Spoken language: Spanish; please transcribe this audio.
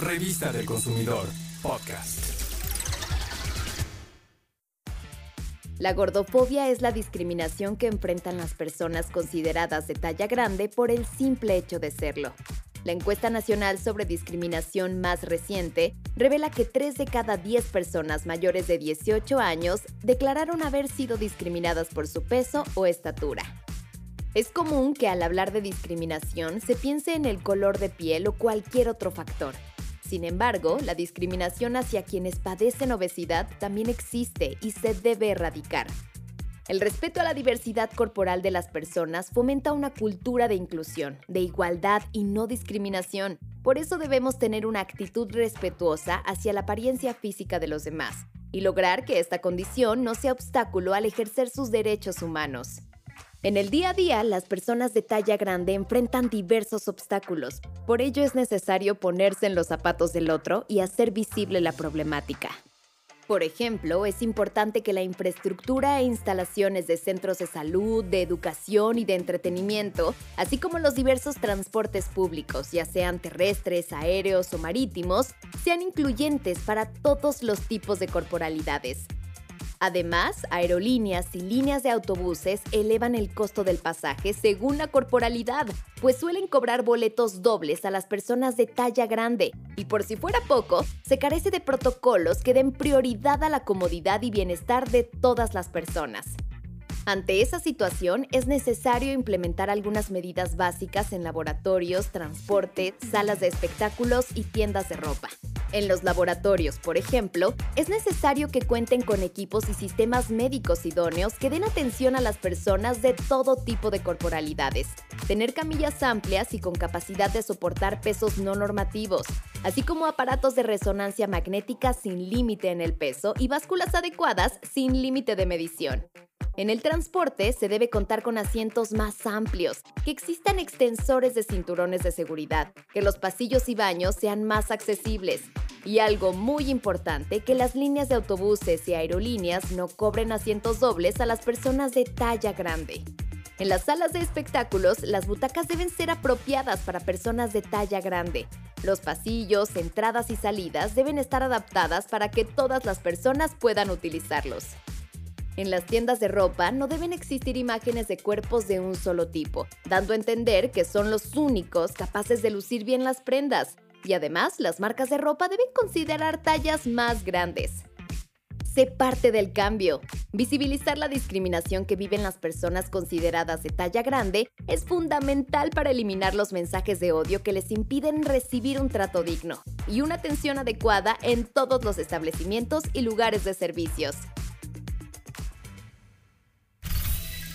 Revista del Consumidor, podcast. La gordofobia es la discriminación que enfrentan las personas consideradas de talla grande por el simple hecho de serlo. La encuesta nacional sobre discriminación más reciente revela que 3 de cada 10 personas mayores de 18 años declararon haber sido discriminadas por su peso o estatura. Es común que al hablar de discriminación se piense en el color de piel o cualquier otro factor. Sin embargo, la discriminación hacia quienes padecen obesidad también existe y se debe erradicar. El respeto a la diversidad corporal de las personas fomenta una cultura de inclusión, de igualdad y no discriminación. Por eso debemos tener una actitud respetuosa hacia la apariencia física de los demás y lograr que esta condición no sea obstáculo al ejercer sus derechos humanos. En el día a día, las personas de talla grande enfrentan diversos obstáculos. Por ello es necesario ponerse en los zapatos del otro y hacer visible la problemática. Por ejemplo, es importante que la infraestructura e instalaciones de centros de salud, de educación y de entretenimiento, así como los diversos transportes públicos, ya sean terrestres, aéreos o marítimos, sean incluyentes para todos los tipos de corporalidades, Además, aerolíneas y líneas de autobuses elevan el costo del pasaje según la corporalidad, pues suelen cobrar boletos dobles a las personas de talla grande. Y por si fuera poco, se carece de protocolos que den prioridad a la comodidad y bienestar de todas las personas. Ante esa situación, es necesario implementar algunas medidas básicas en laboratorios, transporte, salas de espectáculos y tiendas de ropa. En los laboratorios, por ejemplo, es necesario que cuenten con equipos y sistemas médicos idóneos que den atención a las personas de todo tipo de corporalidades, tener camillas amplias y con capacidad de soportar pesos no normativos, así como aparatos de resonancia magnética sin límite en el peso y básculas adecuadas sin límite de medición. En el transporte se debe contar con asientos más amplios, que existan extensores de cinturones de seguridad, que los pasillos y baños sean más accesibles. Y algo muy importante, que las líneas de autobuses y aerolíneas no cobren asientos dobles a las personas de talla grande. En las salas de espectáculos, las butacas deben ser apropiadas para personas de talla grande. Los pasillos, entradas y salidas deben estar adaptadas para que todas las personas puedan utilizarlos. En las tiendas de ropa no deben existir imágenes de cuerpos de un solo tipo, dando a entender que son los únicos capaces de lucir bien las prendas. Y además, las marcas de ropa deben considerar tallas más grandes. Sé parte del cambio. Visibilizar la discriminación que viven las personas consideradas de talla grande es fundamental para eliminar los mensajes de odio que les impiden recibir un trato digno y una atención adecuada en todos los establecimientos y lugares de servicios.